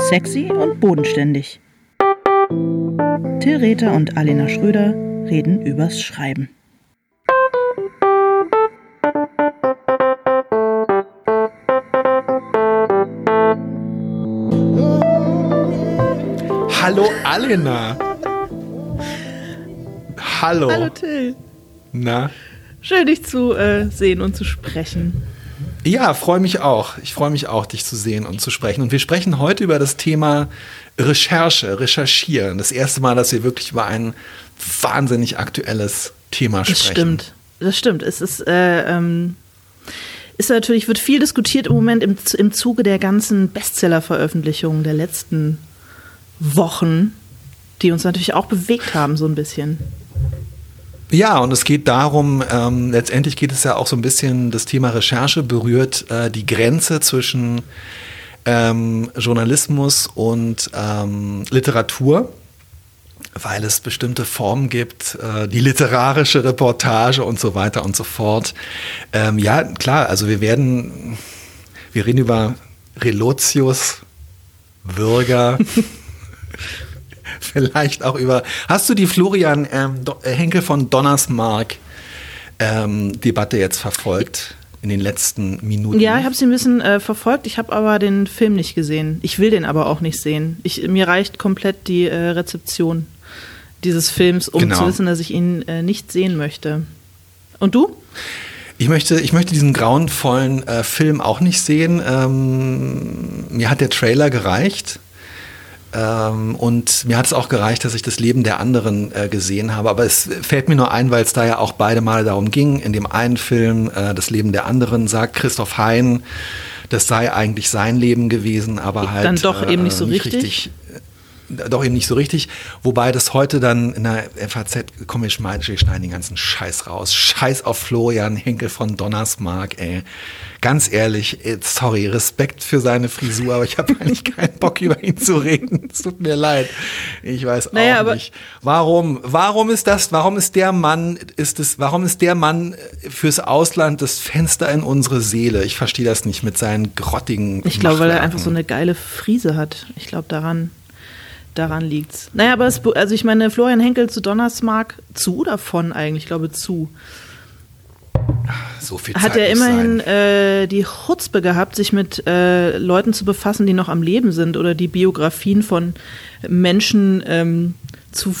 Sexy und bodenständig. Till Rether und Alena Schröder reden übers Schreiben. Hallo Alena. Hallo. Hallo Till. Na? Schön, dich zu äh, sehen und zu sprechen. Ja, freue mich auch. Ich freue mich auch, dich zu sehen und zu sprechen. Und wir sprechen heute über das Thema Recherche, Recherchieren. Das erste Mal, dass wir wirklich über ein wahnsinnig aktuelles Thema sprechen. Das stimmt. Das stimmt. Es ist, äh, ähm, ist natürlich, wird viel diskutiert im Moment im, im Zuge der ganzen Bestseller-Veröffentlichungen der letzten Wochen, die uns natürlich auch bewegt haben, so ein bisschen. Ja, und es geht darum, ähm, letztendlich geht es ja auch so ein bisschen, das Thema Recherche berührt äh, die Grenze zwischen ähm, Journalismus und ähm, Literatur, weil es bestimmte Formen gibt, äh, die literarische Reportage und so weiter und so fort. Ähm, ja, klar, also wir werden, wir reden über Relotius, Würger. vielleicht auch über. Hast du die Florian ähm, äh, Henkel von Donnersmark ähm, Debatte jetzt verfolgt? In den letzten Minuten. Ja, ich habe sie ein bisschen äh, verfolgt. Ich habe aber den Film nicht gesehen. Ich will den aber auch nicht sehen. Ich, mir reicht komplett die äh, Rezeption dieses Films, um genau. zu wissen, dass ich ihn äh, nicht sehen möchte. Und du? Ich möchte, ich möchte diesen grauenvollen äh, Film auch nicht sehen. Ähm, mir hat der Trailer gereicht. Ähm, und mir hat es auch gereicht, dass ich das Leben der anderen äh, gesehen habe. Aber es fällt mir nur ein, weil es da ja auch beide Male darum ging. In dem einen Film, äh, das Leben der anderen, sagt Christoph Hein, das sei eigentlich sein Leben gewesen, aber halt. Dann doch äh, eben nicht so richtig. richtig doch eben nicht so richtig. Wobei das heute dann in der FAZ, komm, ich schneiden den ganzen Scheiß raus. Scheiß auf Florian Henkel von Donnersmark, ey. Ganz ehrlich, sorry, Respekt für seine Frisur, aber ich habe eigentlich keinen Bock über ihn zu reden. Es tut mir leid. Ich weiß naja, auch nicht. Warum? Warum ist das? Warum ist der Mann, ist es, warum ist der Mann fürs Ausland das Fenster in unsere Seele? Ich verstehe das nicht mit seinen grottigen. Ich glaube, weil er einfach so eine geile Frise hat. Ich glaube daran daran liegt's. Naja, aber es, also ich meine, Florian Henkel zu Donnersmark, zu davon eigentlich, ich glaube zu. So viel Zeit Hat er immerhin äh, die Chutzpe gehabt, sich mit äh, Leuten zu befassen, die noch am Leben sind oder die Biografien von Menschen ähm, zu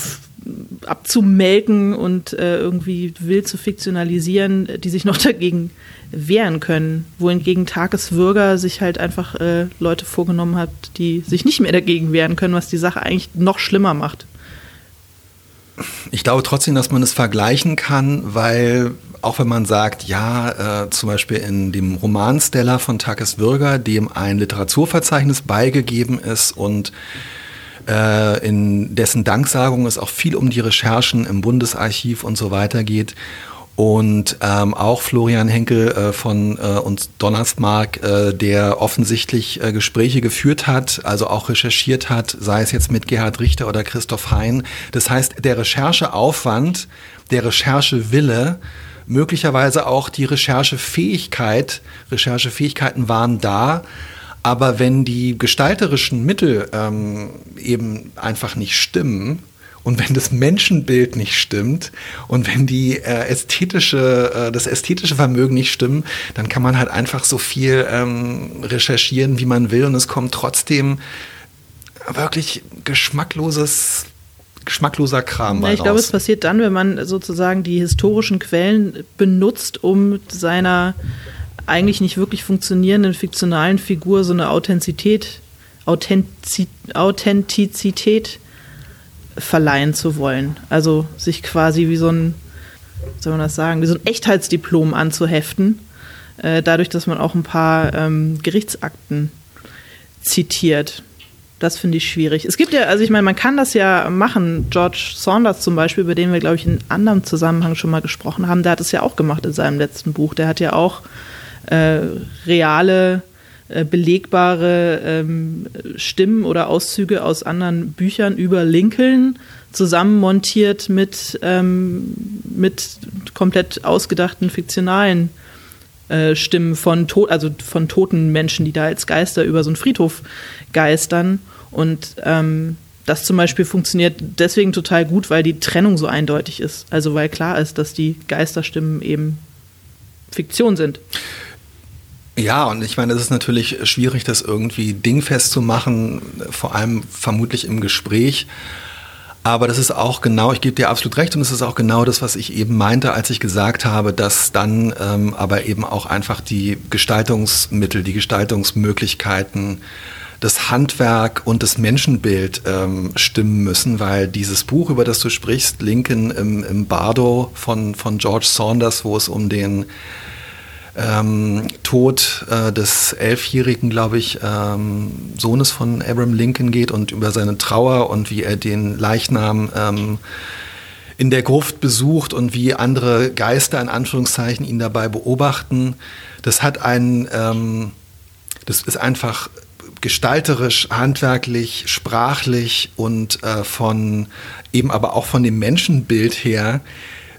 abzumelken und äh, irgendwie wild zu fiktionalisieren, die sich noch dagegen wehren können. Wohingegen Tageswürger sich halt einfach äh, Leute vorgenommen hat, die sich nicht mehr dagegen wehren können, was die Sache eigentlich noch schlimmer macht. Ich glaube trotzdem, dass man es vergleichen kann, weil auch wenn man sagt, ja, äh, zum Beispiel in dem Roman Stella von Takes Würger, dem ein Literaturverzeichnis beigegeben ist und äh, in dessen Danksagung es auch viel um die Recherchen im Bundesarchiv und so weiter geht. Und ähm, auch Florian Henkel äh, von äh, uns Donnersmark, äh, der offensichtlich äh, Gespräche geführt hat, also auch recherchiert hat, sei es jetzt mit Gerhard Richter oder Christoph Hein. Das heißt, der Rechercheaufwand, der Recherchewille, möglicherweise auch die Recherchefähigkeit, Recherchefähigkeiten waren da, aber wenn die gestalterischen Mittel ähm, eben einfach nicht stimmen, und wenn das Menschenbild nicht stimmt und wenn die äh, ästhetische, äh, das ästhetische Vermögen nicht stimmt, dann kann man halt einfach so viel ähm, recherchieren, wie man will und es kommt trotzdem wirklich geschmackloses geschmackloser Kram. Ja, ich glaube, es passiert dann, wenn man sozusagen die historischen Quellen benutzt, um seiner eigentlich nicht wirklich funktionierenden fiktionalen Figur so eine Authentizität, Authentiz Authentizität verleihen zu wollen. Also sich quasi wie so ein, soll man das sagen, wie so ein Echtheitsdiplom anzuheften, äh, dadurch, dass man auch ein paar ähm, Gerichtsakten zitiert. Das finde ich schwierig. Es gibt ja, also ich meine, man kann das ja machen. George Saunders zum Beispiel, über den wir, glaube ich, in anderem Zusammenhang schon mal gesprochen haben, der hat es ja auch gemacht in seinem letzten Buch. Der hat ja auch äh, reale, äh, belegbare ähm, Stimmen oder Auszüge aus anderen Büchern über Lincoln zusammenmontiert mit, ähm, mit komplett ausgedachten fiktionalen äh, Stimmen von, to also von toten Menschen, die da als Geister über so einen Friedhof geistern. Und ähm, das zum Beispiel funktioniert deswegen total gut, weil die Trennung so eindeutig ist. Also weil klar ist, dass die Geisterstimmen eben Fiktion sind. Ja, und ich meine, es ist natürlich schwierig, das irgendwie dingfest zu machen, vor allem vermutlich im Gespräch. Aber das ist auch genau, ich gebe dir absolut recht, und es ist auch genau das, was ich eben meinte, als ich gesagt habe, dass dann ähm, aber eben auch einfach die Gestaltungsmittel, die Gestaltungsmöglichkeiten das Handwerk und das Menschenbild ähm, stimmen müssen, weil dieses Buch, über das du sprichst, Lincoln im, im Bardo von, von George Saunders, wo es um den ähm, Tod äh, des elfjährigen, glaube ich, ähm, Sohnes von Abraham Lincoln geht und über seine Trauer und wie er den Leichnam ähm, in der Gruft besucht und wie andere Geister in Anführungszeichen ihn dabei beobachten. Das hat einen, ähm, das ist einfach gestalterisch, handwerklich, sprachlich und äh, von eben aber auch von dem Menschenbild her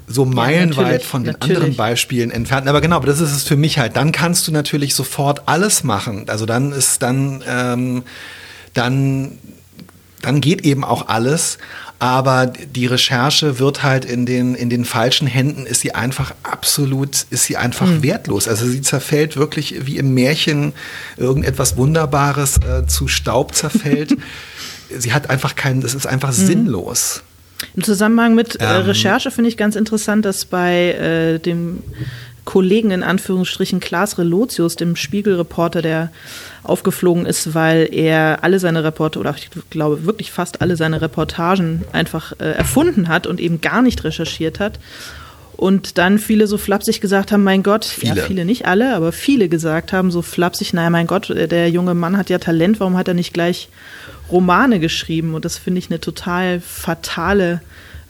so meilenweit ja, von den natürlich. anderen Beispielen entfernt. Aber genau, aber das ist es für mich halt. Dann kannst du natürlich sofort alles machen. Also dann ist dann ähm, dann dann geht eben auch alles. Aber die Recherche wird halt in den, in den falschen Händen, ist sie einfach absolut, ist sie einfach mhm. wertlos. Also sie zerfällt wirklich wie im Märchen irgendetwas Wunderbares äh, zu Staub zerfällt. sie hat einfach keinen, das ist einfach mhm. sinnlos. Im Zusammenhang mit äh, ähm, Recherche finde ich ganz interessant, dass bei äh, dem Kollegen in Anführungsstrichen Klaas Relotius, dem Spiegelreporter, der aufgeflogen ist, weil er alle seine Reporte oder ich glaube wirklich fast alle seine Reportagen einfach äh, erfunden hat und eben gar nicht recherchiert hat. Und dann viele so flapsig gesagt haben, mein Gott, viele. ja, viele nicht alle, aber viele gesagt haben so flapsig, naja, mein Gott, der junge Mann hat ja Talent, warum hat er nicht gleich Romane geschrieben? Und das finde ich eine total fatale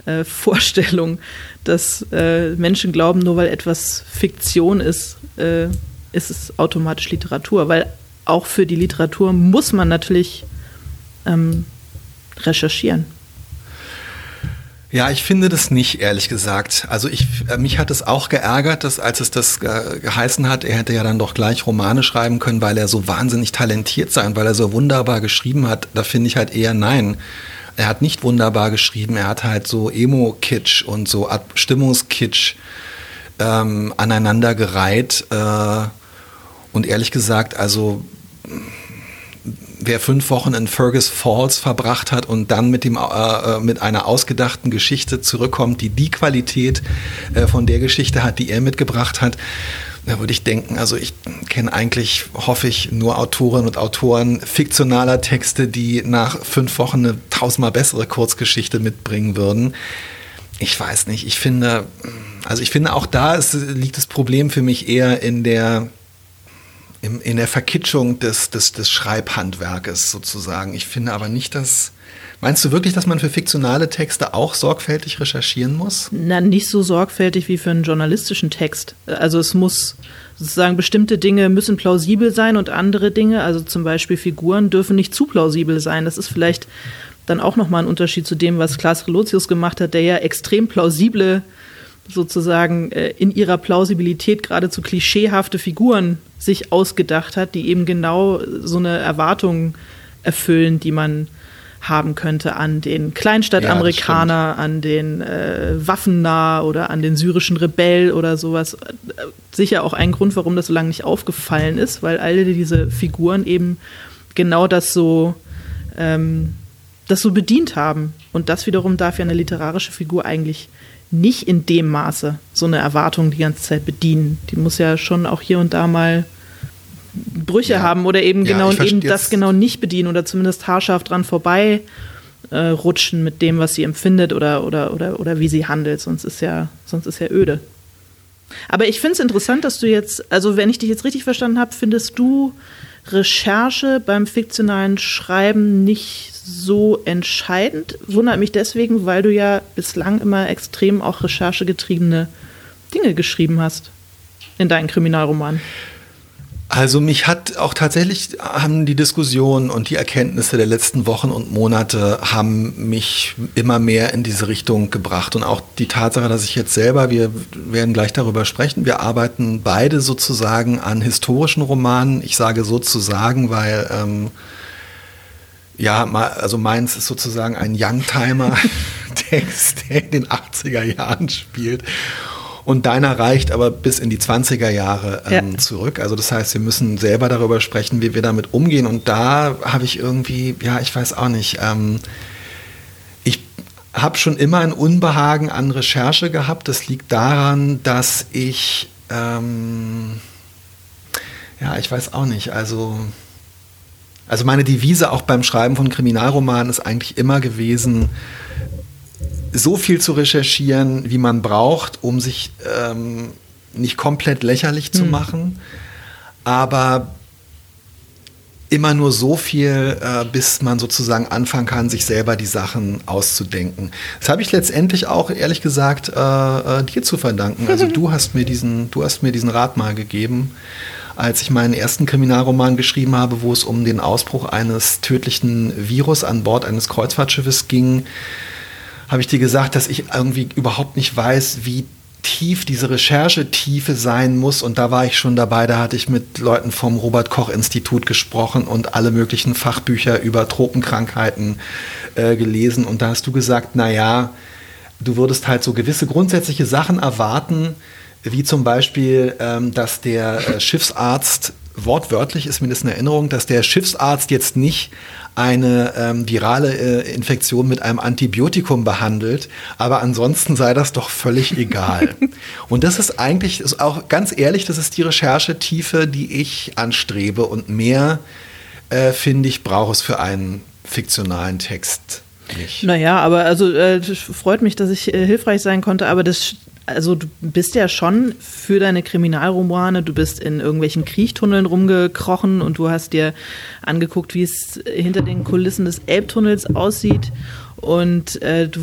äh, Vorstellung, dass äh, Menschen glauben, nur weil etwas Fiktion ist, äh, ist es automatisch Literatur. Weil auch für die Literatur muss man natürlich ähm, recherchieren. Ja, ich finde das nicht, ehrlich gesagt. Also ich, äh, mich hat es auch geärgert, dass als es das äh, geheißen hat, er hätte ja dann doch gleich Romane schreiben können, weil er so wahnsinnig talentiert sei und weil er so wunderbar geschrieben hat. Da finde ich halt eher nein er hat nicht wunderbar geschrieben, er hat halt so Emo-Kitsch und so Stimmungskitsch ähm, aneinandergereiht. Äh, und ehrlich gesagt, also wer fünf Wochen in Fergus Falls verbracht hat und dann mit, dem, äh, äh, mit einer ausgedachten Geschichte zurückkommt, die die Qualität äh, von der Geschichte hat, die er mitgebracht hat, da würde ich denken, also ich kenne eigentlich, hoffe ich, nur Autorinnen und Autoren fiktionaler Texte, die nach fünf Wochen eine tausendmal bessere Kurzgeschichte mitbringen würden. Ich weiß nicht, ich finde, also ich finde auch da ist, liegt das Problem für mich eher in der, in, in der Verkitschung des, des, des Schreibhandwerkes sozusagen. Ich finde aber nicht, dass Meinst du wirklich, dass man für fiktionale Texte auch sorgfältig recherchieren muss? Na, nicht so sorgfältig wie für einen journalistischen Text. Also es muss sozusagen bestimmte Dinge müssen plausibel sein und andere Dinge, also zum Beispiel Figuren, dürfen nicht zu plausibel sein. Das ist vielleicht dann auch nochmal ein Unterschied zu dem, was Klaas Relotius gemacht hat, der ja extrem plausible sozusagen äh, in ihrer Plausibilität geradezu klischeehafte Figuren sich ausgedacht hat, die eben genau so eine Erwartung erfüllen, die man haben könnte an den Kleinstadtamerikaner, ja, an den äh, Waffennah oder an den syrischen Rebell oder sowas. Sicher auch ein Grund, warum das so lange nicht aufgefallen ist, weil alle diese Figuren eben genau das so, ähm, das so bedient haben. Und das wiederum darf ja eine literarische Figur eigentlich nicht in dem Maße so eine Erwartung die ganze Zeit bedienen. Die muss ja schon auch hier und da mal Brüche ja. haben oder eben genau ja, eben das genau nicht bedienen oder zumindest haarscharf dran vorbei äh, rutschen mit dem, was sie empfindet oder, oder, oder, oder wie sie handelt, sonst ist ja, sonst ist ja öde. Aber ich finde es interessant, dass du jetzt, also wenn ich dich jetzt richtig verstanden habe, findest du Recherche beim fiktionalen Schreiben nicht so entscheidend. Wundert mich deswegen, weil du ja bislang immer extrem auch recherchegetriebene Dinge geschrieben hast in deinen Kriminalromanen. Also mich hat auch tatsächlich, haben die Diskussionen und die Erkenntnisse der letzten Wochen und Monate haben mich immer mehr in diese Richtung gebracht. Und auch die Tatsache, dass ich jetzt selber, wir werden gleich darüber sprechen, wir arbeiten beide sozusagen an historischen Romanen. Ich sage sozusagen, weil... Ähm, ja, also meins ist sozusagen ein Youngtimer-Text, der in den 80er Jahren spielt. Und deiner reicht aber bis in die 20er Jahre ähm, ja. zurück. Also das heißt, wir müssen selber darüber sprechen, wie wir damit umgehen. Und da habe ich irgendwie, ja, ich weiß auch nicht, ähm, ich habe schon immer ein Unbehagen an Recherche gehabt. Das liegt daran, dass ich, ähm, ja, ich weiß auch nicht, also... Also meine Devise auch beim Schreiben von Kriminalromanen ist eigentlich immer gewesen, so viel zu recherchieren, wie man braucht, um sich ähm, nicht komplett lächerlich zu hm. machen, aber immer nur so viel, äh, bis man sozusagen anfangen kann, sich selber die Sachen auszudenken. Das habe ich letztendlich auch, ehrlich gesagt, äh, äh, dir zu verdanken. Also du hast mir diesen, du hast mir diesen Rat mal gegeben, als ich meinen ersten Kriminalroman geschrieben habe, wo es um den Ausbruch eines tödlichen Virus an Bord eines Kreuzfahrtschiffes ging habe ich dir gesagt, dass ich irgendwie überhaupt nicht weiß, wie tief diese Recherchetiefe sein muss. Und da war ich schon dabei, da hatte ich mit Leuten vom Robert Koch Institut gesprochen und alle möglichen Fachbücher über Tropenkrankheiten äh, gelesen. Und da hast du gesagt, na ja, du würdest halt so gewisse grundsätzliche Sachen erwarten, wie zum Beispiel, ähm, dass der äh, Schiffsarzt wortwörtlich ist mir das eine Erinnerung, dass der Schiffsarzt jetzt nicht eine ähm, virale äh, Infektion mit einem Antibiotikum behandelt, aber ansonsten sei das doch völlig egal. und das ist eigentlich, ist auch ganz ehrlich, das ist die Recherchetiefe, die ich anstrebe und mehr, äh, finde ich, brauche es für einen fiktionalen Text. Nicht. Naja, aber also äh, freut mich, dass ich äh, hilfreich sein konnte, aber das also du bist ja schon für deine Kriminalromane, du bist in irgendwelchen Kriechtunneln rumgekrochen und du hast dir angeguckt, wie es hinter den Kulissen des Elbtunnels aussieht. Und äh, du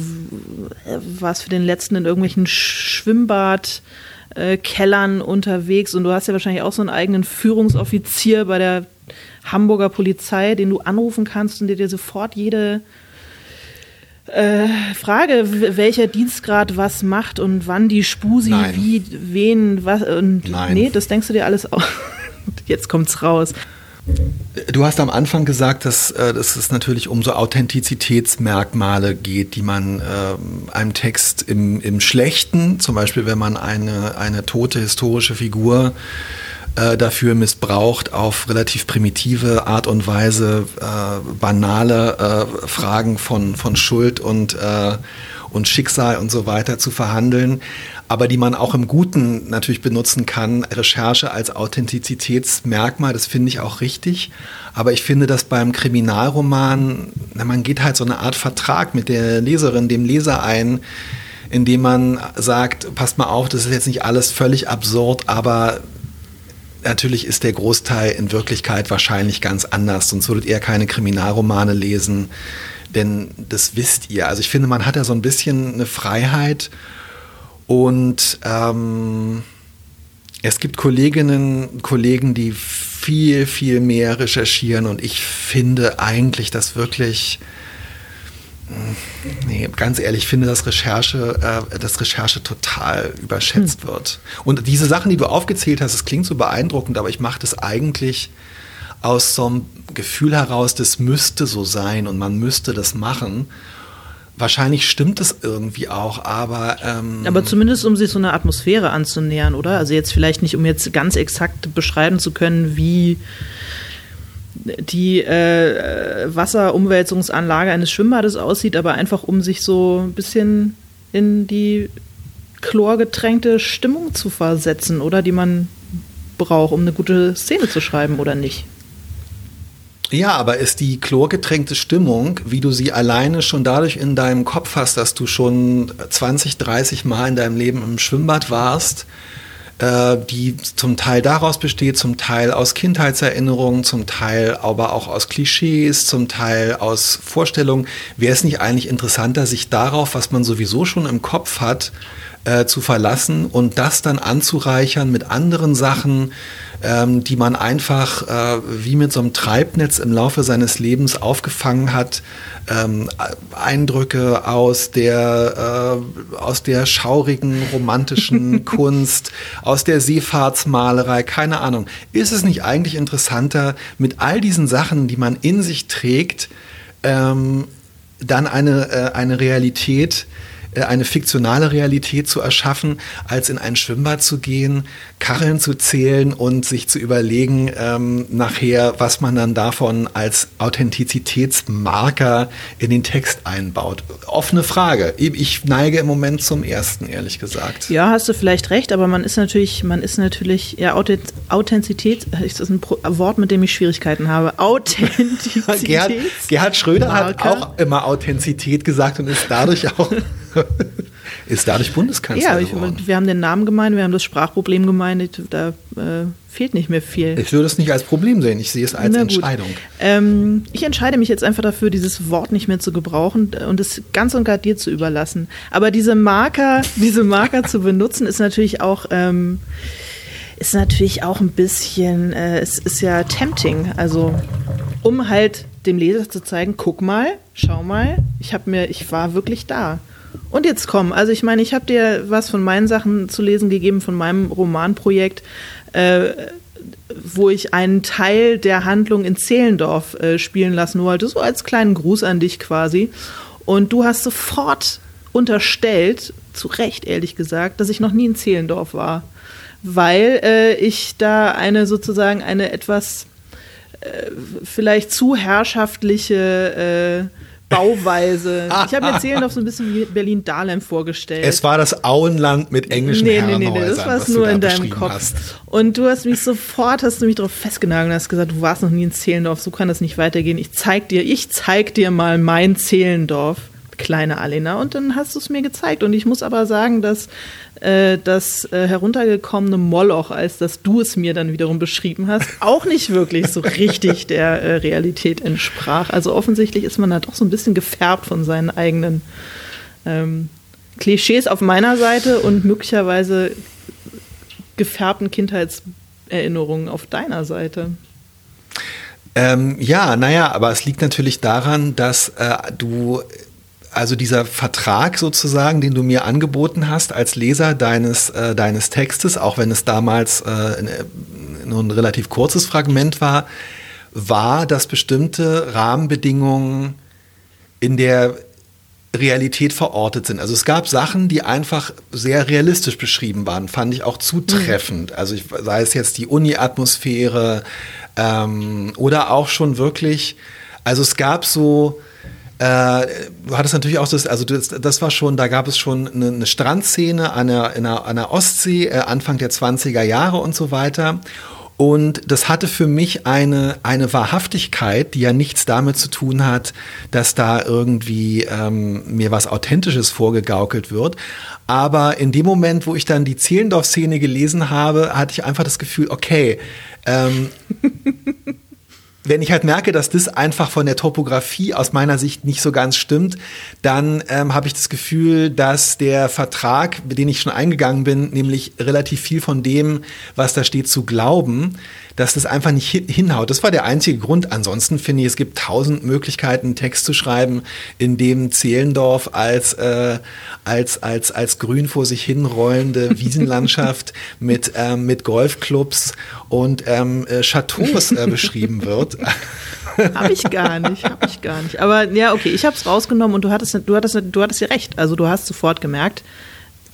warst für den letzten in irgendwelchen Schwimmbadkellern äh, unterwegs und du hast ja wahrscheinlich auch so einen eigenen Führungsoffizier bei der Hamburger Polizei, den du anrufen kannst und der dir sofort jede äh, Frage, welcher Dienstgrad was macht und wann die Spusi Nein. wie, wen, was. Und Nein. Nee, das denkst du dir alles aus. Jetzt kommt's raus. Du hast am Anfang gesagt, dass, äh, dass es natürlich um so Authentizitätsmerkmale geht, die man äh, einem Text im, im Schlechten, zum Beispiel wenn man eine, eine tote historische Figur äh, dafür missbraucht, auf relativ primitive Art und Weise äh, banale äh, Fragen von, von Schuld und, äh, und Schicksal und so weiter zu verhandeln, aber die man auch im Guten natürlich benutzen kann. Recherche als Authentizitätsmerkmal, das finde ich auch richtig. Aber ich finde, dass beim Kriminalroman, na, man geht halt so eine Art Vertrag mit der Leserin, dem Leser ein, indem man sagt, passt mal auf, das ist jetzt nicht alles völlig absurd, aber natürlich ist der Großteil in Wirklichkeit wahrscheinlich ganz anders, sonst würdet ihr keine Kriminalromane lesen, denn das wisst ihr. Also ich finde, man hat ja so ein bisschen eine Freiheit. Und ähm, es gibt Kolleginnen und Kollegen, die viel, viel mehr recherchieren. Und ich finde eigentlich, dass wirklich Nee, ganz ehrlich, ich finde, dass Recherche, äh, dass Recherche total überschätzt hm. wird. Und diese Sachen, die du aufgezählt hast, das klingt so beeindruckend, aber ich mache das eigentlich aus so einem Gefühl heraus, das müsste so sein und man müsste das machen. Wahrscheinlich stimmt es irgendwie auch, aber. Ähm aber zumindest, um sich so eine Atmosphäre anzunähern, oder? Also jetzt vielleicht nicht, um jetzt ganz exakt beschreiben zu können, wie die äh, Wasserumwälzungsanlage eines Schwimmbades aussieht, aber einfach um sich so ein bisschen in die chlorgetränkte Stimmung zu versetzen, oder die man braucht, um eine gute Szene zu schreiben, oder nicht? Ja, aber ist die chlorgetränkte Stimmung, wie du sie alleine schon dadurch in deinem Kopf hast, dass du schon 20, 30 Mal in deinem Leben im Schwimmbad warst, äh, die zum Teil daraus besteht, zum Teil aus Kindheitserinnerungen, zum Teil aber auch aus Klischees, zum Teil aus Vorstellungen. Wäre es nicht eigentlich interessanter, sich darauf, was man sowieso schon im Kopf hat, äh, zu verlassen und das dann anzureichern mit anderen Sachen, ähm, die man einfach äh, wie mit so einem Treibnetz im Laufe seines Lebens aufgefangen hat. Ähm, Eindrücke aus der, äh, aus der schaurigen romantischen Kunst, aus der Seefahrtsmalerei, keine Ahnung. Ist es nicht eigentlich interessanter, mit all diesen Sachen, die man in sich trägt, ähm, dann eine, äh, eine Realität eine fiktionale Realität zu erschaffen, als in ein Schwimmbad zu gehen, Kacheln zu zählen und sich zu überlegen, ähm, nachher, was man dann davon als Authentizitätsmarker in den Text einbaut. Offene Frage. Ich neige im Moment zum ersten, ehrlich gesagt. Ja, hast du vielleicht recht, aber man ist natürlich, man ist natürlich, ja, Authentizität ist das ein Wort, mit dem ich Schwierigkeiten habe. Authentizität. Gerhard, Gerhard Schröder Marker. hat auch immer Authentizität gesagt und ist dadurch auch ist dadurch Bundeskanzler ja, ich, geworden. wir haben den Namen gemeint, wir haben das Sprachproblem gemeint, da äh, fehlt nicht mehr viel. Ich würde es nicht als Problem sehen, ich sehe es als Entscheidung. Ähm, ich entscheide mich jetzt einfach dafür, dieses Wort nicht mehr zu gebrauchen und es ganz und gar dir zu überlassen. Aber diese Marker, diese Marker zu benutzen, ist natürlich auch... Ähm, ist natürlich auch ein bisschen, äh, es ist ja tempting, also um halt dem Leser zu zeigen, guck mal, schau mal, ich habe mir, ich war wirklich da. Und jetzt komm, also ich meine, ich habe dir was von meinen Sachen zu lesen gegeben, von meinem Romanprojekt, äh, wo ich einen Teil der Handlung in Zehlendorf äh, spielen lassen wollte, so als kleinen Gruß an dich quasi. Und du hast sofort unterstellt, zu Recht ehrlich gesagt, dass ich noch nie in Zehlendorf war, weil äh, ich da eine sozusagen eine etwas äh, vielleicht zu herrschaftliche äh, Bauweise. Ich habe mir Zehlendorf so ein bisschen wie Berlin-Dahlem vorgestellt. Es war das Auenland mit englischen nee, nee, nee, nee, das war es nur in deinem Kopf. Hast. Und du hast mich sofort, hast du mich darauf festgenagelt und hast gesagt, du warst noch nie in Zehlendorf, so kann das nicht weitergehen. Ich zeig dir, ich zeig dir mal mein Zehlendorf kleine Alena. Und dann hast du es mir gezeigt. Und ich muss aber sagen, dass äh, das äh, heruntergekommene Moloch, als dass du es mir dann wiederum beschrieben hast, auch nicht wirklich so richtig der äh, Realität entsprach. Also offensichtlich ist man da doch so ein bisschen gefärbt von seinen eigenen ähm, Klischees auf meiner Seite und möglicherweise gefärbten Kindheitserinnerungen auf deiner Seite. Ähm, ja, naja, aber es liegt natürlich daran, dass äh, du also dieser Vertrag sozusagen, den du mir angeboten hast als Leser deines, äh, deines Textes, auch wenn es damals äh, nur ein relativ kurzes Fragment war, war, dass bestimmte Rahmenbedingungen in der Realität verortet sind. Also es gab Sachen, die einfach sehr realistisch beschrieben waren, fand ich auch zutreffend. Mhm. Also ich, sei es jetzt die Uni-Atmosphäre ähm, oder auch schon wirklich, also es gab so äh, du hattest natürlich auch das, also das, das war schon, da gab es schon eine, eine Strandszene an der, einer, an der Ostsee, äh, Anfang der 20er Jahre und so weiter. Und das hatte für mich eine, eine Wahrhaftigkeit, die ja nichts damit zu tun hat, dass da irgendwie ähm, mir was Authentisches vorgegaukelt wird. Aber in dem Moment, wo ich dann die Zehlendorf-Szene gelesen habe, hatte ich einfach das Gefühl, okay, ähm, wenn ich halt merke, dass das einfach von der Topografie aus meiner Sicht nicht so ganz stimmt, dann ähm, habe ich das Gefühl, dass der Vertrag, mit dem ich schon eingegangen bin, nämlich relativ viel von dem, was da steht, zu glauben, dass das einfach nicht hinhaut. Das war der einzige Grund. Ansonsten finde ich, es gibt tausend Möglichkeiten, Text zu schreiben, in dem Zehlendorf als, äh, als, als, als grün vor sich hinrollende Wiesenlandschaft mit, ähm, mit Golfclubs und ähm, äh, Chateaus äh, beschrieben wird. Habe ich gar nicht, habe ich gar nicht. Aber ja, okay, ich habe es rausgenommen und du hattest, du hattest, du hattest ja recht. Also du hast sofort gemerkt,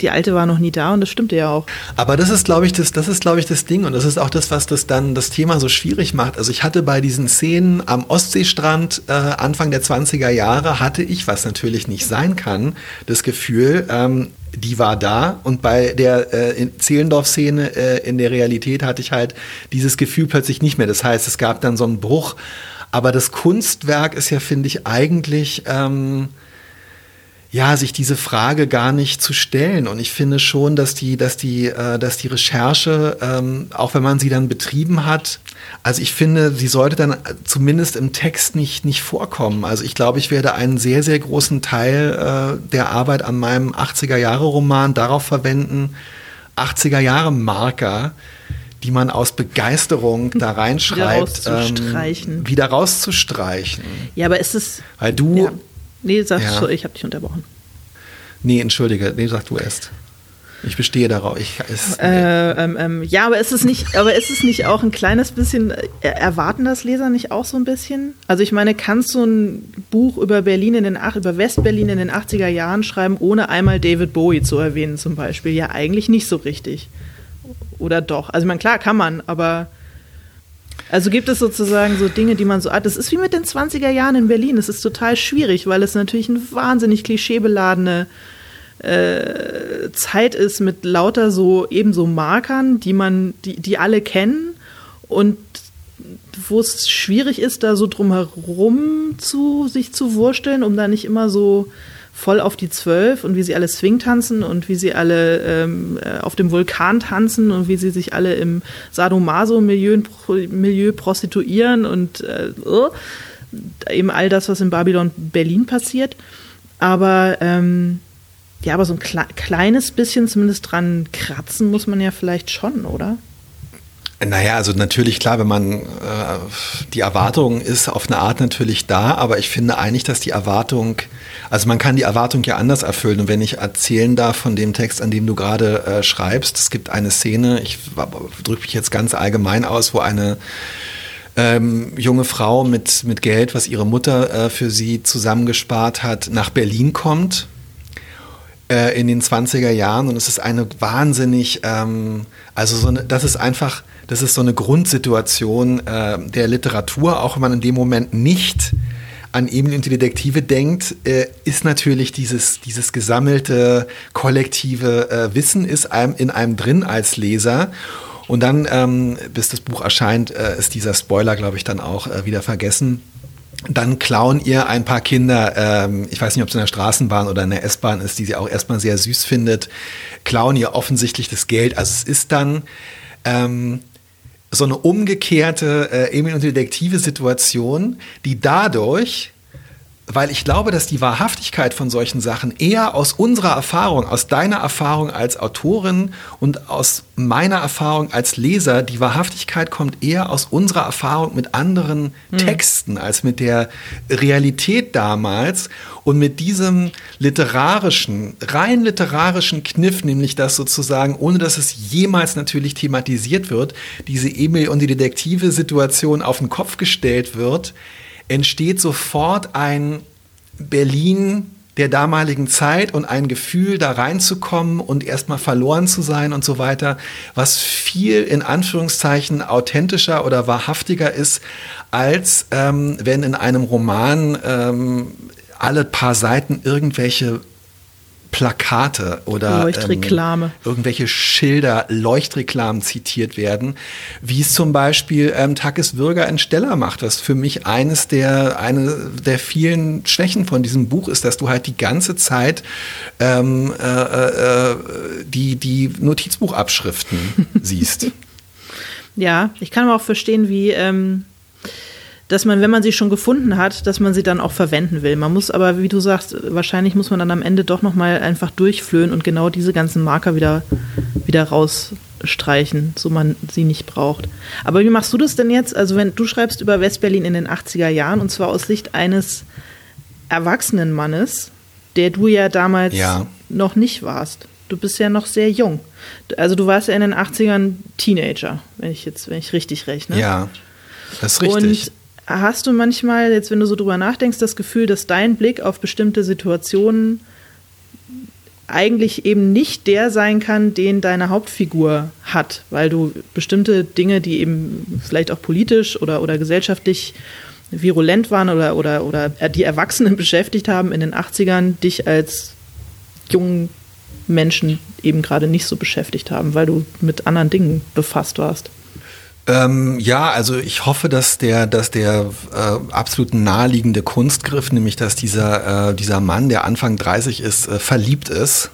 die alte war noch nie da und das stimmte ja auch. Aber das ist, glaube ich, das, das ist, glaube ich, das Ding und das ist auch das, was das dann das Thema so schwierig macht. Also ich hatte bei diesen Szenen am Ostseestrand äh, Anfang der 20er Jahre hatte ich, was natürlich nicht sein kann, das Gefühl, ähm, die war da und bei der äh, Zehlendorf-Szene äh, in der Realität hatte ich halt dieses Gefühl plötzlich nicht mehr. Das heißt, es gab dann so einen Bruch. Aber das Kunstwerk ist ja, finde ich, eigentlich ähm, ja, sich diese Frage gar nicht zu stellen. Und ich finde schon, dass die, dass die, äh, dass die Recherche, ähm, auch wenn man sie dann betrieben hat, also ich finde, sie sollte dann zumindest im Text nicht, nicht vorkommen. Also ich glaube, ich werde einen sehr, sehr großen Teil äh, der Arbeit an meinem 80er Jahre Roman darauf verwenden, 80er Jahre Marker, die man aus Begeisterung da reinschreibt, wieder rauszustreichen. Ähm, wieder rauszustreichen. Ja, aber ist es. Weil du. Ja. Nee, sag Ja. so, ich habe dich unterbrochen. Nee, entschuldige, nee, sag du erst. Ich bestehe darauf. Ich, es, Äh, ähm, ähm, ja, aber ist es nicht, aber ist es nicht auch ein kleines bisschen, äh, erwarten das Leser nicht auch so ein bisschen? Also ich meine, kannst du ein Buch über Berlin in den über Westberlin in den 80er Jahren schreiben, ohne einmal David Bowie zu erwähnen zum Beispiel? Ja, eigentlich nicht so richtig. Oder doch? Also ich meine, klar kann man, aber also gibt es sozusagen so Dinge, die man so, ah, das ist wie mit den 20er Jahren in Berlin. Es ist total schwierig, weil es natürlich eine wahnsinnig klischeebeladene äh, Zeit ist mit lauter so ebenso Markern, die man, die, die alle kennen und wo es schwierig ist, da so drumherum zu sich zu wursteln, um da nicht immer so voll auf die Zwölf und wie sie alle Swing tanzen und wie sie alle ähm, äh, auf dem Vulkan tanzen und wie sie sich alle im Sadomaso-Milieu Milieu prostituieren und äh, oh, eben all das, was in Babylon Berlin passiert. Aber ähm, ja, aber so ein kle kleines bisschen zumindest dran kratzen muss man ja vielleicht schon, oder? Naja, also natürlich klar, wenn man äh, die Erwartung ist auf eine Art natürlich da, aber ich finde eigentlich, dass die Erwartung, also man kann die Erwartung ja anders erfüllen. Und wenn ich erzählen darf von dem Text, an dem du gerade äh, schreibst, es gibt eine Szene, ich drücke mich jetzt ganz allgemein aus, wo eine ähm, junge Frau mit, mit Geld, was ihre Mutter äh, für sie zusammengespart hat, nach Berlin kommt äh, in den 20er Jahren und es ist eine wahnsinnig, ähm, also so eine, das ist einfach, das ist so eine Grundsituation äh, der Literatur, auch wenn man in dem Moment nicht an Emil und die Detektive denkt, äh, ist natürlich dieses, dieses gesammelte kollektive äh, Wissen ist einem, in einem drin als Leser. Und dann, ähm, bis das Buch erscheint, äh, ist dieser Spoiler, glaube ich, dann auch äh, wieder vergessen. Dann klauen ihr ein paar Kinder, ähm, ich weiß nicht, ob es in der Straßenbahn oder in der S-Bahn ist, die sie auch erstmal sehr süß findet, klauen ihr offensichtlich das Geld. Also es ist dann ähm, so eine umgekehrte äh, Emil und die Detektive Situation, die dadurch weil ich glaube, dass die Wahrhaftigkeit von solchen Sachen eher aus unserer Erfahrung, aus deiner Erfahrung als Autorin und aus meiner Erfahrung als Leser, die Wahrhaftigkeit kommt eher aus unserer Erfahrung mit anderen hm. Texten als mit der Realität damals und mit diesem literarischen, rein literarischen Kniff, nämlich dass sozusagen, ohne dass es jemals natürlich thematisiert wird, diese Emil und die Detektive Situation auf den Kopf gestellt wird, entsteht sofort ein Berlin der damaligen Zeit und ein Gefühl, da reinzukommen und erstmal verloren zu sein und so weiter, was viel in Anführungszeichen authentischer oder wahrhaftiger ist, als ähm, wenn in einem Roman ähm, alle paar Seiten irgendwelche Plakate oder Leuchtreklame. Ähm, irgendwelche Schilder, Leuchtreklamen zitiert werden, wie es zum Beispiel ähm, Takis Würger in Steller macht, was für mich eines der, eine der vielen Schwächen von diesem Buch ist, dass du halt die ganze Zeit ähm, äh, äh, die, die Notizbuchabschriften siehst. Ja, ich kann aber auch verstehen, wie ähm, dass man, wenn man sie schon gefunden hat, dass man sie dann auch verwenden will. Man muss aber, wie du sagst, wahrscheinlich muss man dann am Ende doch noch mal einfach durchflöhen und genau diese ganzen Marker wieder, wieder rausstreichen, so man sie nicht braucht. Aber wie machst du das denn jetzt? Also wenn du schreibst über Westberlin in den 80er Jahren und zwar aus Sicht eines erwachsenen Mannes, der du ja damals Ja. noch nicht warst. Du bist ja noch sehr jung. Also du warst ja in den 80ern Teenager, wenn ich jetzt, wenn ich richtig rechne. Ja, das ist richtig. Und hast du manchmal, jetzt wenn du so drüber nachdenkst, das Gefühl, dass dein Blick auf bestimmte Situationen eigentlich eben nicht der sein kann, den deine Hauptfigur hat, weil du bestimmte Dinge, die eben vielleicht auch politisch oder, oder gesellschaftlich virulent waren oder, oder, oder die Erwachsenen beschäftigt haben in den 80ern, dich als jungen Menschen eben gerade nicht so beschäftigt haben, weil du mit anderen Dingen befasst warst. Ähm, ja, also ich hoffe, dass der, dass der äh, absolut naheliegende Kunstgriff, nämlich dass dieser, äh, dieser Mann, der Anfang 30 ist, äh, verliebt ist,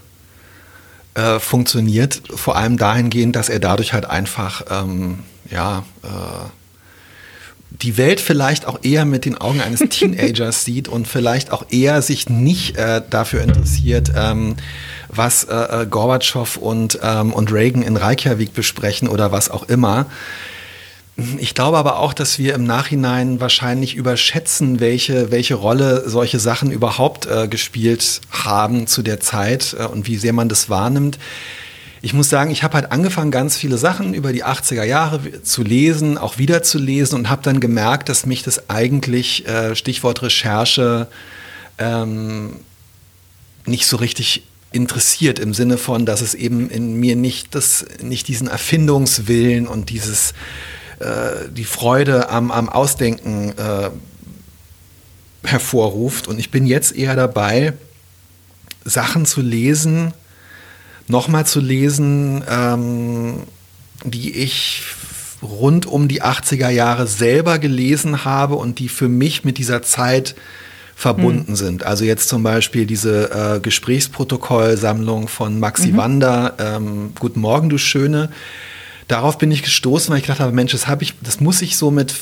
äh, funktioniert. Vor allem dahingehend, dass er dadurch halt einfach, ähm, ja, äh, die Welt vielleicht auch eher mit den Augen eines Teenagers sieht und vielleicht auch eher sich nicht äh, dafür interessiert, ähm, was äh, äh, Gorbatschow und, ähm, und Reagan in Reykjavik besprechen oder was auch immer. Ich glaube aber auch, dass wir im Nachhinein wahrscheinlich überschätzen, welche, welche Rolle solche Sachen überhaupt äh, gespielt haben zu der Zeit äh, und wie sehr man das wahrnimmt. Ich muss sagen, ich habe halt angefangen, ganz viele Sachen über die 80er Jahre zu lesen, auch wieder zu lesen und habe dann gemerkt, dass mich das eigentlich, äh, Stichwort Recherche, ähm, nicht so richtig interessiert im Sinne von, dass es eben in mir nicht, das, nicht diesen Erfindungswillen und dieses, äh, die Freude am, am Ausdenken äh, hervorruft. Und ich bin jetzt eher dabei, Sachen zu lesen, nochmal zu lesen, ähm, die ich rund um die 80er Jahre selber gelesen habe und die für mich mit dieser Zeit verbunden hm. sind. Also jetzt zum Beispiel diese äh, Gesprächsprotokollsammlung von Maxi mhm. Wander, ähm, Guten Morgen, du Schöne. Darauf bin ich gestoßen, weil ich gedacht habe, Mensch, das, hab ich, das muss ich so mit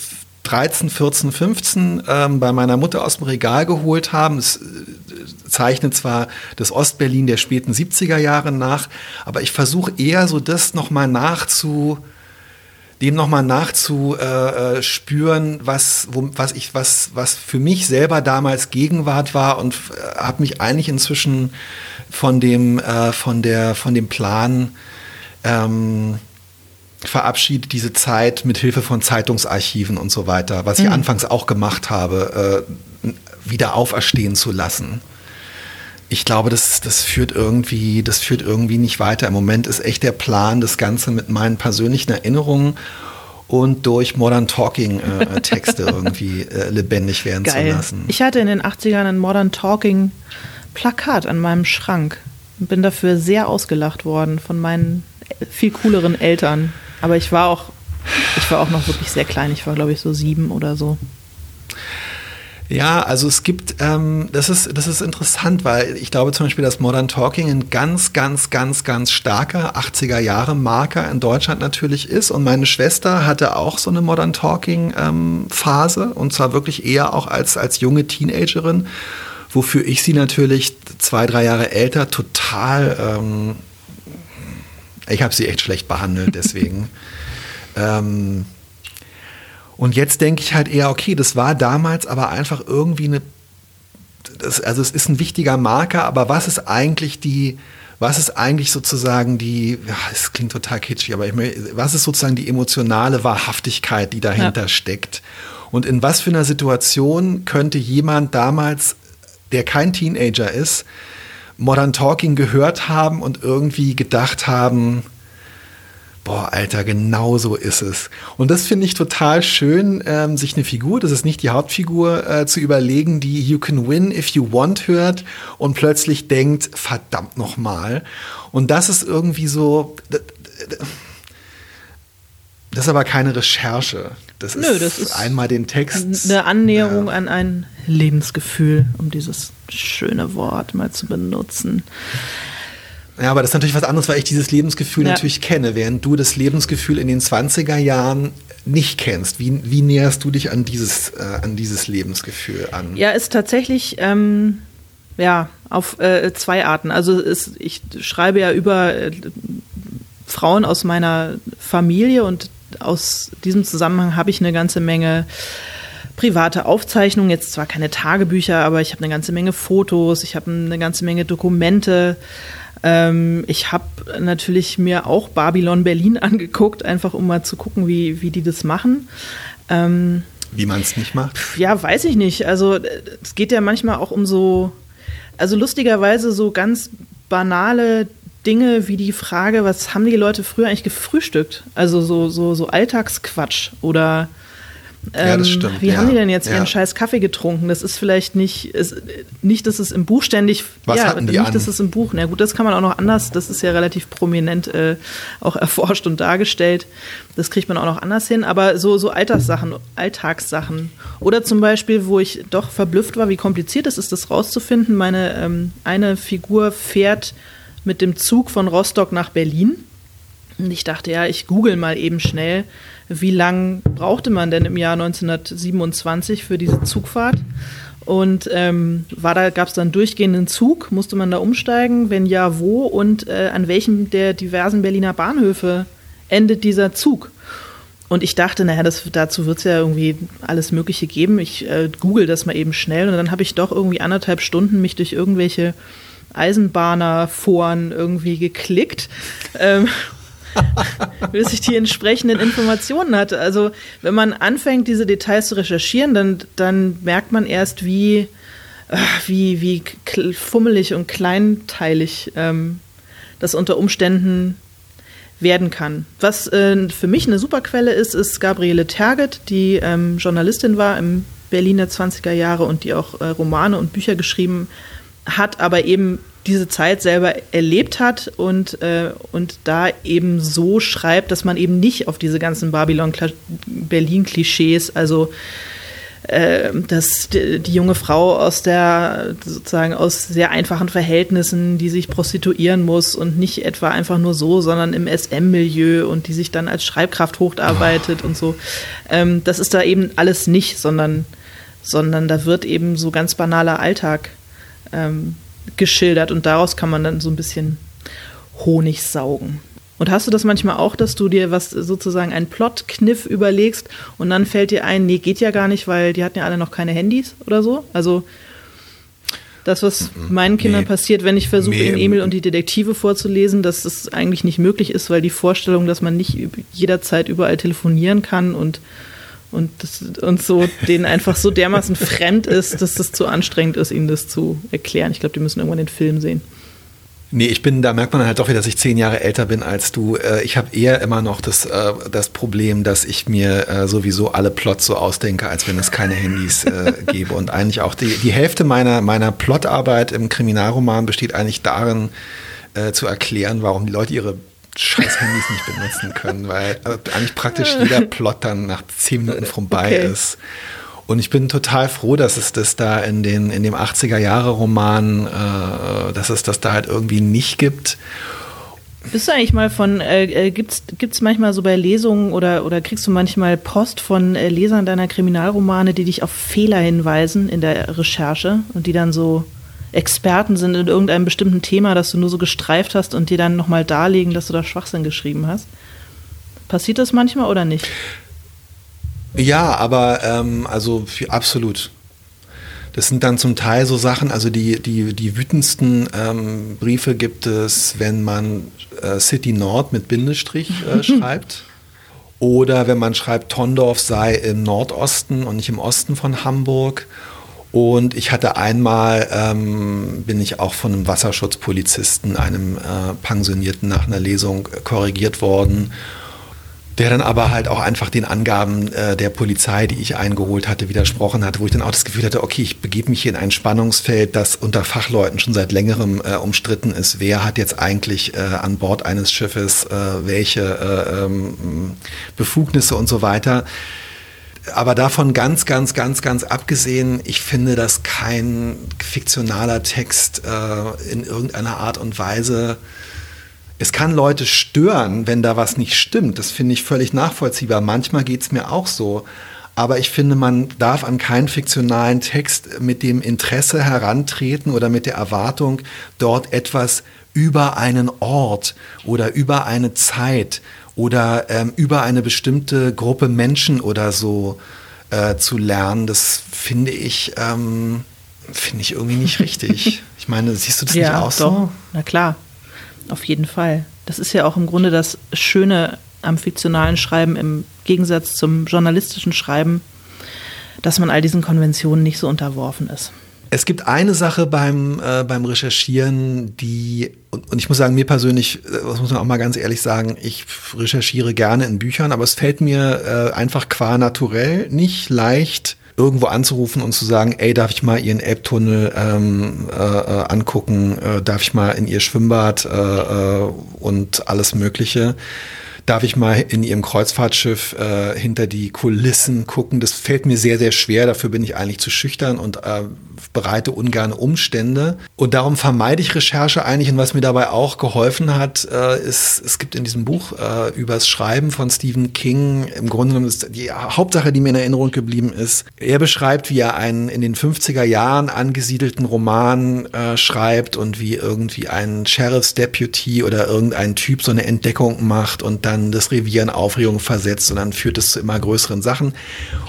13, 14, 15 ähm, bei meiner Mutter aus dem Regal geholt haben. Es äh, zeichnet zwar das Ostberlin der späten 70er Jahre nach, aber ich versuche eher so das nochmal nachzu dem nochmal nachzuspüren, was, wo, was, ich, was, was für mich selber damals Gegenwart war und äh, habe mich eigentlich inzwischen von dem, äh, von der, von dem Plan ähm, verabschiedet, diese Zeit mit Hilfe von Zeitungsarchiven und so weiter, was ich mhm. anfangs auch gemacht habe, äh, wieder auferstehen zu lassen ich glaube, das, das, führt irgendwie, das führt irgendwie nicht weiter. Im Moment ist echt der Plan, das Ganze mit meinen persönlichen Erinnerungen und durch Modern Talking äh, Texte irgendwie äh, lebendig werden Geil. zu lassen. Ich hatte in den 80ern ein Modern Talking Plakat an meinem Schrank und bin dafür sehr ausgelacht worden von meinen viel cooleren Eltern. Aber ich war auch, ich war auch noch wirklich sehr klein. Ich war, glaube ich, so sieben oder so. Ja, also es gibt, ähm, das, ist, das ist interessant, weil ich glaube zum Beispiel, dass Modern Talking ein ganz, ganz, ganz, ganz starker 80er Jahre Marker in Deutschland natürlich ist. Und meine Schwester hatte auch so eine Modern Talking ähm, Phase und zwar wirklich eher auch als, als junge Teenagerin, wofür ich sie natürlich zwei, drei Jahre älter total, ähm, ich habe sie echt schlecht behandelt, deswegen. ähm, und jetzt denke ich halt eher, okay, das war damals aber einfach irgendwie eine, das, also es ist ein wichtiger Marker, aber was ist eigentlich die, was ist eigentlich sozusagen die, es klingt total kitschig, aber ich, was ist sozusagen die emotionale Wahrhaftigkeit, die dahinter ja. steckt? Und in was für einer Situation könnte jemand damals, der kein Teenager ist, Modern Talking gehört haben und irgendwie gedacht haben, boah, Alter, genau so ist es. Und das finde ich total schön, ähm, sich eine Figur, das ist nicht die Hauptfigur, äh, zu überlegen, die You can win if you want hört und plötzlich denkt, verdammt nochmal. Und das ist irgendwie so, das ist aber keine Recherche. Das, Nö, ist, das ist einmal den Text. Eine Annäherung ja. an ein Lebensgefühl, um dieses schöne Wort mal zu benutzen. Ja, aber das ist natürlich was anderes, weil ich dieses Lebensgefühl ja. natürlich kenne, während du das Lebensgefühl in den 20er Jahren nicht kennst. Wie, wie näherst du dich an dieses, äh, an dieses Lebensgefühl an? Ja, ist tatsächlich ähm, ja, auf äh, zwei Arten. Also ist, ich schreibe ja über äh, Frauen aus meiner Familie und aus diesem Zusammenhang habe ich eine ganze Menge private Aufzeichnungen, jetzt zwar keine Tagebücher, aber ich habe eine ganze Menge Fotos, ich habe eine ganze Menge Dokumente ähm, ich habe natürlich mir auch Babylon Berlin angeguckt, einfach um mal zu gucken, wie, wie die das machen. Ähm, wie man es nicht macht? Ja, weiß ich nicht. Also es geht ja manchmal auch um so, also lustigerweise so ganz banale Dinge wie die Frage, was haben die Leute früher eigentlich gefrühstückt? Also so, so, so Alltagsquatsch oder ja, das ähm, stimmt. Wie ja. haben die denn jetzt ja. ihren scheiß Kaffee getrunken? Das ist vielleicht nicht, ist, nicht, dass es im Buch ständig, Was ja, hatten die nicht, an? dass es im Buch, na gut, das kann man auch noch anders, das ist ja relativ prominent äh, auch erforscht und dargestellt. Das kriegt man auch noch anders hin, aber so, so Alltagssachen, Alltagssachen. Oder zum Beispiel, wo ich doch verblüfft war, wie kompliziert es ist, das rauszufinden. Meine ähm, eine Figur fährt mit dem Zug von Rostock nach Berlin Und ich dachte, ja, ich google mal eben schnell, wie lang brauchte man denn im Jahr 1927 für diese Zugfahrt? Und ähm, war da, gab es dann durchgehenden Zug? Musste man da umsteigen? Wenn ja, wo? Und äh, an welchem der diversen Berliner Bahnhöfe endet dieser Zug? Und ich dachte, naja, das, dazu wird es ja irgendwie alles Mögliche geben. Ich äh, google das mal eben schnell. Und dann habe ich doch irgendwie anderthalb Stunden mich durch irgendwelche Eisenbahnerforen irgendwie geklickt. Ähm, bis ich die entsprechenden Informationen hatte. Also wenn man anfängt, diese Details zu recherchieren, dann, dann merkt man erst, wie, äh, wie, wie fummelig und kleinteilig ähm, das unter Umständen werden kann. Was äh, für mich eine super Quelle ist, ist Gabriele Terget, die ähm, Journalistin war im Berliner 20er Jahre und die auch äh, Romane und Bücher geschrieben hat, aber eben diese Zeit selber erlebt hat und, äh, und da eben so schreibt, dass man eben nicht auf diese ganzen Babylon-Berlin-Klischees, also äh, dass die, junge Frau aus der sozusagen aus sehr einfachen Verhältnissen, die sich prostituieren muss und nicht etwa einfach nur so, sondern im SM-Milieu und die sich dann als Schreibkraft hocharbeitet und so. Ähm, das ist da eben alles nicht, sondern, sondern da wird eben so ganz banaler Alltag ähm, geschildert und daraus kann man dann so ein bisschen Honig saugen. Und hast du das manchmal auch, dass du dir was sozusagen einen Plotkniff überlegst und dann fällt dir ein, nee, geht ja gar nicht, weil die hatten ja alle noch keine Handys oder so? Also das, was meinen Kindern nee. passiert, wenn ich versuche, nee. in Emil und die Detektive vorzulesen, dass es eigentlich nicht möglich ist, weil die Vorstellung, dass man nicht jederzeit überall telefonieren kann und und, das, und so denen einfach so dermaßen fremd ist, dass es zu anstrengend ist, ihnen das zu erklären. Ich glaube, die müssen irgendwann den Film sehen. Nee, ich bin, da merkt man halt doch wieder, dass ich zehn Jahre älter bin als du. Äh, ich habe eher immer noch das, äh, das Problem, dass ich mir äh, sowieso alle Plots so ausdenke, als wenn es keine Handys gäbe. Und eigentlich auch die, die Hälfte meiner, meiner Plotarbeit im Kriminalroman besteht eigentlich darin, zu erklären, warum die Leute ihre scheiß Handys nicht benutzen können, weil eigentlich praktisch jeder Plot dann nach zehn Minuten vorbei okay. ist. Und ich bin total froh, dass es das da in, den, in dem 80er-Jahre-Roman, äh, dass es das da halt irgendwie nicht gibt. Bist du eigentlich mal von, äh, äh gibt's gibt's manchmal so bei Lesungen oder, oder kriegst du manchmal Post von äh, Lesern deiner Kriminalromane, die dich auf Fehler hinweisen in der Recherche und die dann so Experten sind in irgendeinem bestimmten Thema, das du nur so gestreift hast und dir dann nochmal darlegen, dass du da Schwachsinn geschrieben hast? Passiert das manchmal oder nicht? Ja, aber ähm, also absolut. Das sind dann zum Teil so Sachen, also die, die, die wütendsten ähm, Briefe gibt es, wenn man äh, City Nord mit Bindestrich äh, schreibt. Oder wenn man schreibt, Tondorf sei im Nordosten und nicht im Osten von Hamburg. Und ich hatte einmal, ähm, bin ich auch von einem Wasserschutzpolizisten, einem äh, Pensionierten nach einer Lesung korrigiert worden der dann aber halt auch einfach den Angaben äh, der Polizei, die ich eingeholt hatte, widersprochen hatte, wo ich dann auch das Gefühl hatte, okay, ich begebe mich hier in ein Spannungsfeld, das unter Fachleuten schon seit längerem äh, umstritten ist. Wer hat jetzt eigentlich äh, an Bord eines Schiffes äh, welche äh, ähm, Befugnisse und so weiter. Aber davon ganz, ganz, ganz, ganz abgesehen, ich finde, dass kein fiktionaler Text äh, in irgendeiner Art und Weise es kann Leute stören, wenn da was nicht stimmt. Das finde ich völlig nachvollziehbar. Manchmal geht es mir auch so. Aber ich finde, man darf an keinen fiktionalen Text mit dem Interesse herantreten oder mit der Erwartung, dort etwas über einen Ort oder über eine Zeit oder ähm, über eine bestimmte Gruppe Menschen oder so äh, zu lernen. Das finde ich, ähm, finde ich irgendwie nicht richtig. Ich meine, siehst du das ja, nicht auch doch. so? Na klar. Auf jeden Fall. Das ist ja auch im Grunde das Schöne am fiktionalen Schreiben im Gegensatz zum journalistischen Schreiben, dass man all diesen Konventionen nicht so unterworfen ist. Es gibt eine Sache beim, äh, beim Recherchieren, die, und, und, ich muss sagen, mir persönlich, äh, das muss man auch mal ganz ehrlich sagen, ich recherchiere gerne in Büchern, aber es fällt mir äh, einfach qua naturell nicht leicht, irgendwo anzurufen und zu sagen, ey, darf ich mal ihren Elbtunnel ähm, äh, äh, angucken, äh, darf ich mal in ihr Schwimmbad äh, äh, und alles Mögliche. Darf ich mal in ihrem Kreuzfahrtschiff äh, hinter die Kulissen gucken. Das fällt mir sehr, sehr schwer. Dafür bin ich eigentlich zu schüchtern und äh, bereite ungern Umstände. Und darum vermeide ich Recherche eigentlich. Und was mir dabei auch geholfen hat, äh, ist, es gibt in diesem Buch äh, übers Schreiben von Stephen King, im Grunde genommen ist die Hauptsache, die mir in Erinnerung geblieben ist. Er beschreibt, wie er einen in den 50er Jahren angesiedelten Roman äh, schreibt und wie irgendwie ein Sheriff's Deputy oder irgendein Typ so eine Entdeckung macht und dann das Revier in Aufregung versetzt und dann führt es zu immer größeren Sachen.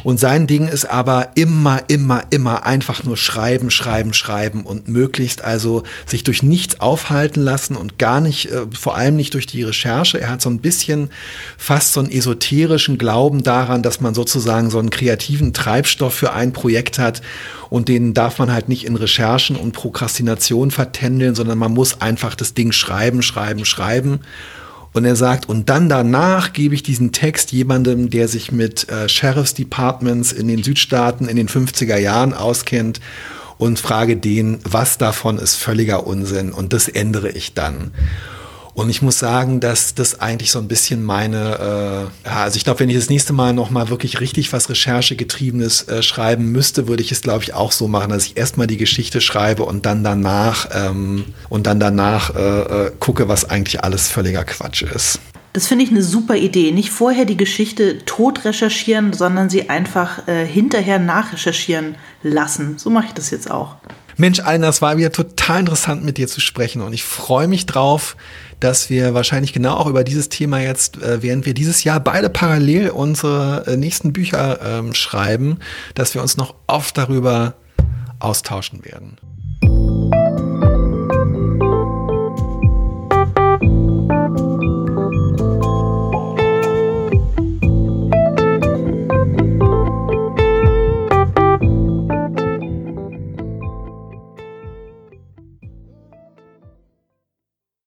Und sein Ding ist aber immer, immer, immer einfach nur schreiben, schreiben, schreiben und möglichst also sich durch nichts aufhalten lassen und gar nicht, äh, vor allem nicht durch die Recherche. Er hat so ein bisschen fast so einen esoterischen Glauben daran, dass man sozusagen so einen kreativen Treibstoff für ein Projekt hat und den darf man halt nicht in Recherchen und Prokrastination vertändeln, sondern man muss einfach das Ding schreiben, schreiben, schreiben. Und er sagt, und dann danach gebe ich diesen Text jemandem, der sich mit äh, Sheriff's Departments in den Südstaaten in den 50er Jahren auskennt und frage den, was davon ist völliger Unsinn und das ändere ich dann. Und ich muss sagen, dass das eigentlich so ein bisschen meine, äh, ja, also ich glaube, wenn ich das nächste Mal nochmal wirklich richtig was Recherchegetriebenes äh, schreiben müsste, würde ich es, glaube ich, auch so machen, dass ich erstmal die Geschichte schreibe und dann danach ähm, und dann danach äh, äh, gucke, was eigentlich alles völliger Quatsch ist. Das finde ich eine super Idee. Nicht vorher die Geschichte tot recherchieren, sondern sie einfach äh, hinterher nachrecherchieren lassen. So mache ich das jetzt auch. Mensch, Allen, das war wieder total interessant mit dir zu sprechen und ich freue mich drauf, dass wir wahrscheinlich genau auch über dieses Thema jetzt, äh, während wir dieses Jahr beide parallel unsere äh, nächsten Bücher ähm, schreiben, dass wir uns noch oft darüber austauschen werden.